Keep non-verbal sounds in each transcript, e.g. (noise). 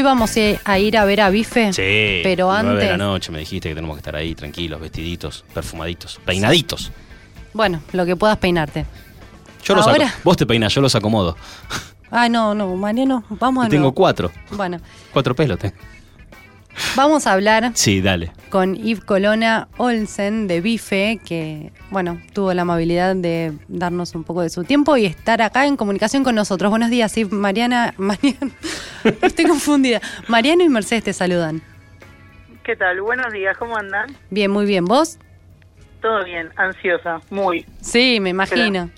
Hoy vamos a ir a ver a Bife. Sí. Pero antes. de la noche me dijiste que tenemos que estar ahí tranquilos, vestiditos, perfumaditos, peinaditos. Bueno, lo que puedas peinarte. Yo los Ahora-. Vos te peinas, yo los acomodo. Ah, no, no, Mariano, vamos a Y tengo cuatro. Bueno, Cuatro pelos tengo. vamos a hablar Sí, dale. con Yves Colona Olsen de Bife, que, bueno, tuvo la amabilidad de darnos un poco de su tiempo y estar acá en comunicación con nosotros. Buenos días, Yves. Mariana, (laughs) Mariana, (laughs) estoy confundida. Mariano y Mercedes te saludan. ¿Qué tal? Buenos días, ¿cómo andan? Bien, muy bien. ¿Vos? Todo bien, ansiosa, muy. Sí, me imagino.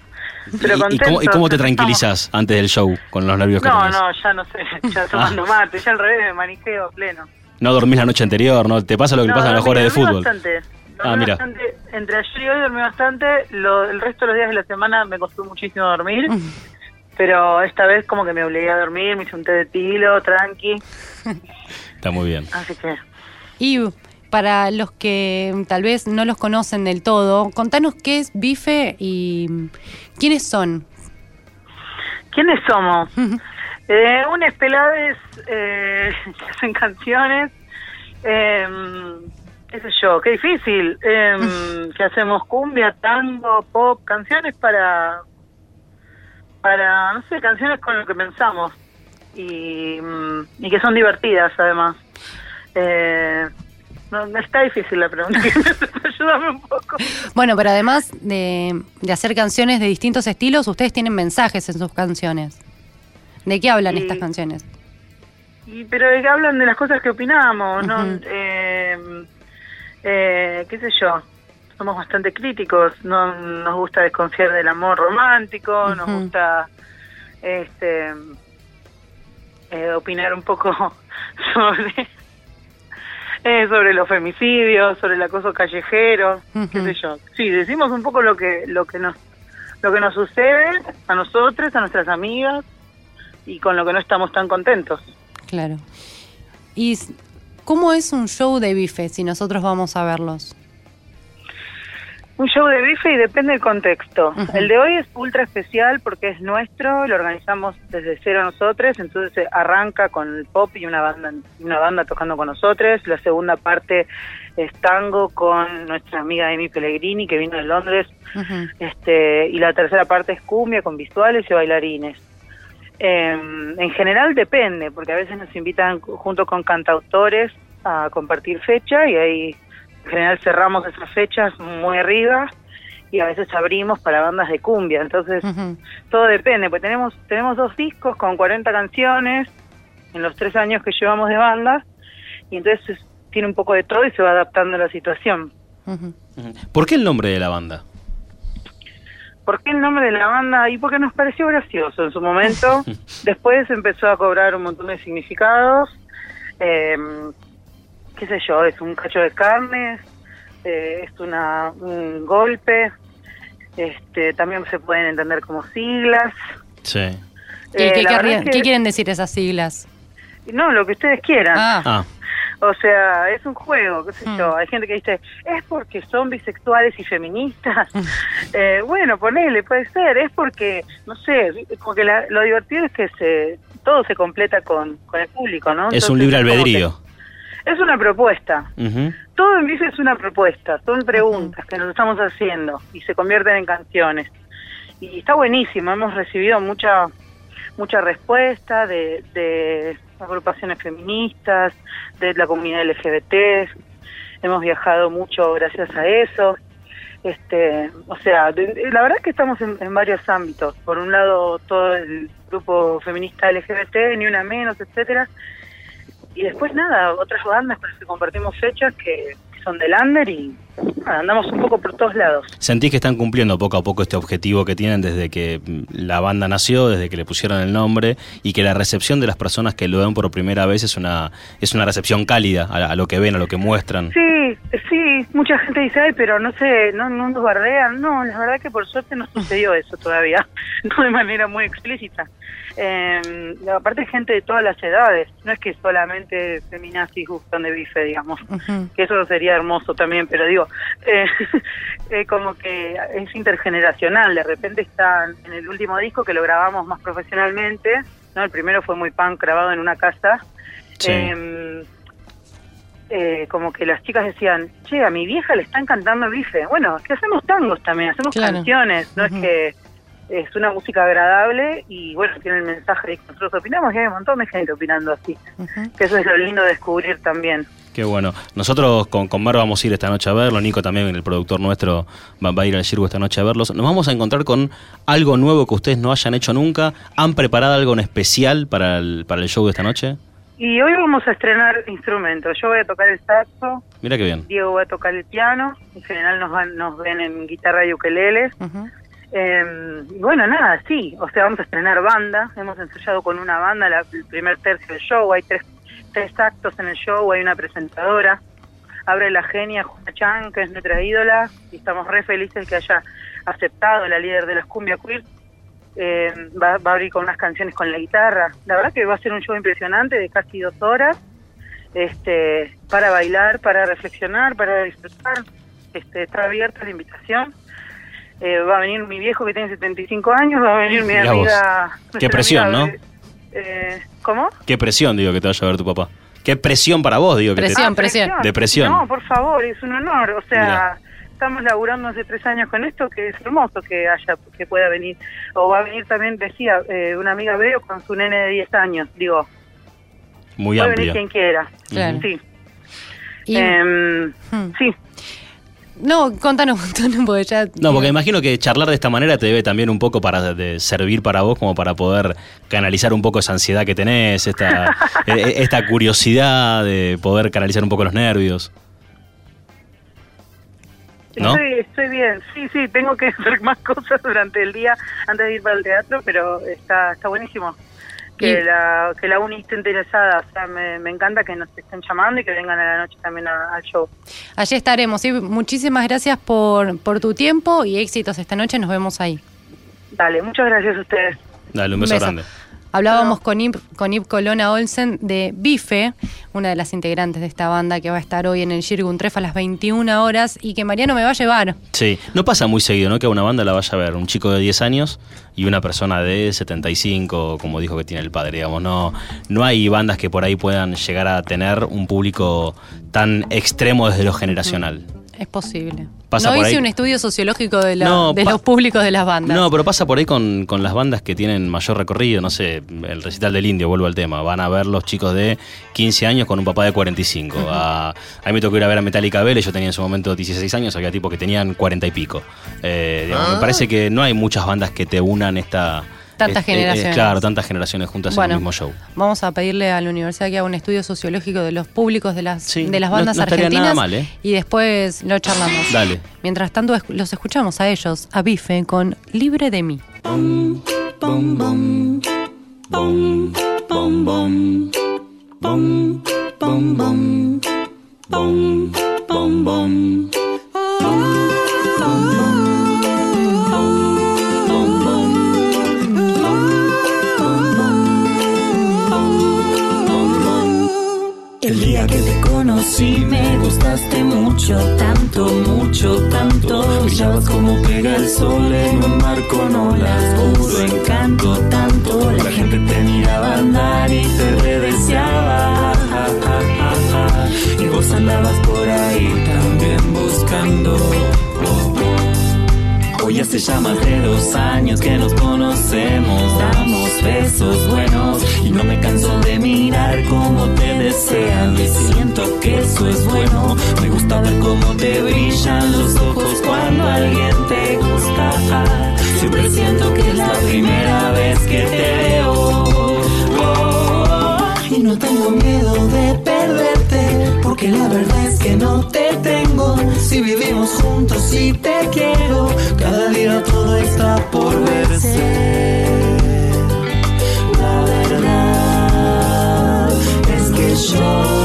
Pero ¿Y, y cómo, y contentos, cómo te estamos- tranquilizas antes del show con los nervios que No, tenés? no, ya no sé, ya tomando mate, ya al revés me manijeo a pleno. No dormís la noche anterior, ¿no? Te pasa lo que No, pasa a los jugadores de dormí fútbol. Bastante, Ah, mira. bastante. Entre ayer y hoy dormí bastante, lo- el resto de los días de la semana me costó muchísimo dormir, (laughs) pero esta vez como que me obligué a dormir, me hice un té de tilo, tranqui, (laughs) Está muy bien. así que... Y para los que tal vez no los conocen del todo, contanos qué es Bife y quiénes son. ¿Quiénes somos? eh, unes pelades eh, (laughs) que hacen canciones. Eh, qué sé yo, qué difícil. Eh, que hacemos cumbia, tango, pop, canciones para, para, no sé, canciones con lo que pensamos. Y, mm, y que son divertidas además. Eh, no, está difícil la pregunta. (laughs) Ayúdame un poco. Bueno, pero además de, de hacer canciones de distintos estilos, ustedes tienen mensajes en sus canciones. ¿De qué hablan Y- estas canciones? Y, pero de que hablan de las cosas que opinamos, ¿no? Ujú. Eh, eh, qué sé yo, somos bastante críticos, no nos gusta desconfiar del amor romántico, nos gusta este eh, opinar un poco (laughs) sobre eh, sobre los femicidios, sobre el acoso callejero, qué sé yo. Sí, decimos un poco lo que lo que nos lo que nos sucede a nosotros, a nuestras amigas y con lo que no estamos tan contentos. Claro. ¿Y cómo es un show de Bife si nosotros vamos a verlos? Un show de bife y depende del contexto. El de hoy es ultra especial porque es nuestro, lo organizamos desde cero nosotros, entonces arranca con el pop y una banda, una banda tocando con nosotros. La segunda parte es tango con nuestra amiga Amy Pellegrini que vino de Londres, este, y la tercera parte es cumbia con visuales y bailarines. Eh, en general depende, porque a veces nos invitan junto con cantautores a compartir fecha y ahí en general cerramos esas fechas muy arriba y a veces abrimos para bandas de cumbia. Entonces todo depende, pues tenemos tenemos dos discos con 40 canciones en los tres años que llevamos de banda y entonces tiene un poco de todo y se va adaptando a la situación. ¿Por qué el nombre de la banda? ¿Por qué el nombre de la banda? Y porque nos pareció gracioso en su momento. (laughs) Después empezó a cobrar un montón de significados. Eh, ¿Qué sé yo? Es un cacho de carne, eh, es una, un golpe. Este, también se pueden entender como siglas. Sí. ¿Y Eh, qué, querrían- que- quieren decir esas siglas? No, lo que ustedes quieran. Ah, Ah, O sea, es un juego, qué sé Mm. yo. Hay gente que dice, es porque son bisexuales y feministas. (laughs) Eh, bueno, ponele, puede ser. Es porque, no sé, como que la- lo divertido es que se todo se completa con, con el público, ¿no? es un libre albedrío. Es una propuesta. Todo en bife es una propuesta, son preguntas que nos estamos haciendo y se convierten en canciones. Y está buenísimo, hemos recibido mucha mucha respuesta de, de agrupaciones feministas, de la comunidad LGBT, hemos viajado mucho gracias a eso. Este, o sea, la verdad es que estamos en, en varios ámbitos. Por un lado, todo el grupo feminista LGBT, ni una menos, etcétera, y después nada, otras bandas con las que compartimos fechas que, que son del under y nada, andamos un poco por todos lados. ¿Sentís que están cumpliendo poco a poco este objetivo que tienen desde que mm, la banda nació, desde que le pusieron el nombre y que la recepción de las personas que lo ven por primera vez es una es una recepción cálida a, a lo que ven, a lo que muestran? Sí, sí, mucha gente dice, ay, pero no sé, no, no nos bardean. No, la verdad que por suerte no sucedió (laughs) eso todavía, (laughs) no de manera muy explícita. Eh, aparte gente de todas las edades, no es que solamente feminazis gustan de bife, digamos. que eso sería hermoso también, pero digo, eh, (laughs) eh, como que es intergeneracional, de repente están en el último disco que lo grabamos más profesionalmente, ¿no? El primero fue muy punk, grabado en una casa, Sí. Em, eh, como que las chicas decían, che, a mi vieja le están cantando bife. Bueno, es que hacemos tangos también, hacemos Claro. canciones, no es que es una música agradable y bueno, tiene el mensaje de que nosotros opinamos y hay un montón de gente opinando así. Que eso es lo lindo de descubrir también. Qué bueno. Nosotros con, con Mar vamos a ir esta noche a verlo. Nico también, el productor nuestro, va, va a ir al circo esta noche a verlos. Nos vamos a encontrar con algo nuevo que ustedes no hayan hecho nunca. ¿Han preparado algo en especial para el, para el show de esta noche? Y hoy vamos a estrenar instrumentos. Yo voy a tocar el saxo, Mira qué bien. Diego va a tocar el piano, en general nos, van, nos ven en guitarra y ukelele. Ujú. Eh, y bueno, nada, sí, o sea, vamos a estrenar banda, hemos ensayado con una banda la- el primer tercio del show, hay tres, tres actos en el show, hay una presentadora, abre la genia Juana Chan, que es nuestra ídola, y estamos re felices que haya aceptado la líder de las cumbia queer, Eh, va, va a abrir con unas canciones con la guitarra, la verdad que va a ser un show impresionante de casi dos horas, este, para bailar, para reflexionar, para disfrutar, este, está abierta la invitación. Eh, va a venir mi viejo que tiene 75 años, va a venir mi Mirá vos. amiga. Qué presión, amiga, ¿no? eh, ¿Cómo? Qué presión, digo, que te vaya a ver tu papá. Qué presión para vos, digo. Que te- Presión. presión. De presión. No, por favor, es un honor. O sea, Mirá. Estamos laburando hace tres años con esto, que es hermoso que haya, que pueda venir. O va a venir también, decía, eh, una amiga veo con su nene de 10 años. Digo, Muy puede amplio. venir quien quiera. Claro. Sí. Y- Em, Hmm. sí. No, contanos, (laughs) contanos, porque ya... No, porque imagino que charlar de esta manera te debe también un poco para de servir para vos como para poder canalizar un poco esa ansiedad que tenés, esta, (laughs) eh, esta curiosidad de poder canalizar un poco los nervios. ¿No? Estoy, estoy bien, sí, sí, tengo que (laughs) hacer más cosas durante el día antes de ir para el teatro, pero está, está buenísimo que Y- la que la uni esté interesada, o sea, me, me encanta que nos estén llamando y que vengan a la noche también al show. Allí estaremos. ¿sí? Muchísimas gracias por, por tu tiempo y éxitos esta noche. Nos vemos ahí. Dale, muchas gracias a ustedes. Dale, un beso, grande. Hablábamos con Ip, con Ip Colona Olsen de Bife, una de las integrantes de esta banda que va a estar hoy en el Shirgun Tref a las 21 horas y que Mariano me va a llevar. Sí, no pasa muy seguido, ¿no? Que a una banda la vaya a ver un chico de 10 años y una persona de 75, como dijo que tiene el padre, digamos. No, no hay bandas que por ahí puedan llegar a tener un público tan extremo desde lo generacional. Es posible. Pasa no por hice ahí. un estudio sociológico de, la- No, de pa- los públicos de las bandas. No, pero pasa por ahí con, con las bandas que tienen mayor recorrido, no sé, el recital del indio, vuelvo al tema, van a ver los chicos de 15 años con un papá de 45. a, a mí me tocó ir a ver a Metallica Vélez, yo tenía en su momento 16 años, había tipos que tenían 40 y pico. Eh, digamos, Me parece que no hay muchas bandas que te unan esta... Tantas eh, eh, generaciones. claro, tantas generaciones juntas en el mismo show. Vamos a pedirle a la universidad que haga un estudio sociológico de los públicos de las, Sí, de las no- bandas no estaría argentinas nada mal, ¿eh? y después lo charlamos. Dale. Mientras tanto, los escuchamos a ellos, a Bife, con Libre de mí. El con olas, puro encanto, tanto. La gente te miraba andar y te redeseaba. Y vos andabas por ahí también buscando. Hoy hace ya más de dos años que nos conocemos, damos besos buenos y no me canso de mirar cómo te desean y siento que eso es bueno. Me gusta ver cómo te brillan los ojos cuando alguien. Siempre siento que es la primera vez que te veo. Oh, y no tengo miedo de perderte, porque la verdad es que no te tengo. Si vivimos juntos y te quiero, cada día todo está por verse. La verdad es que yo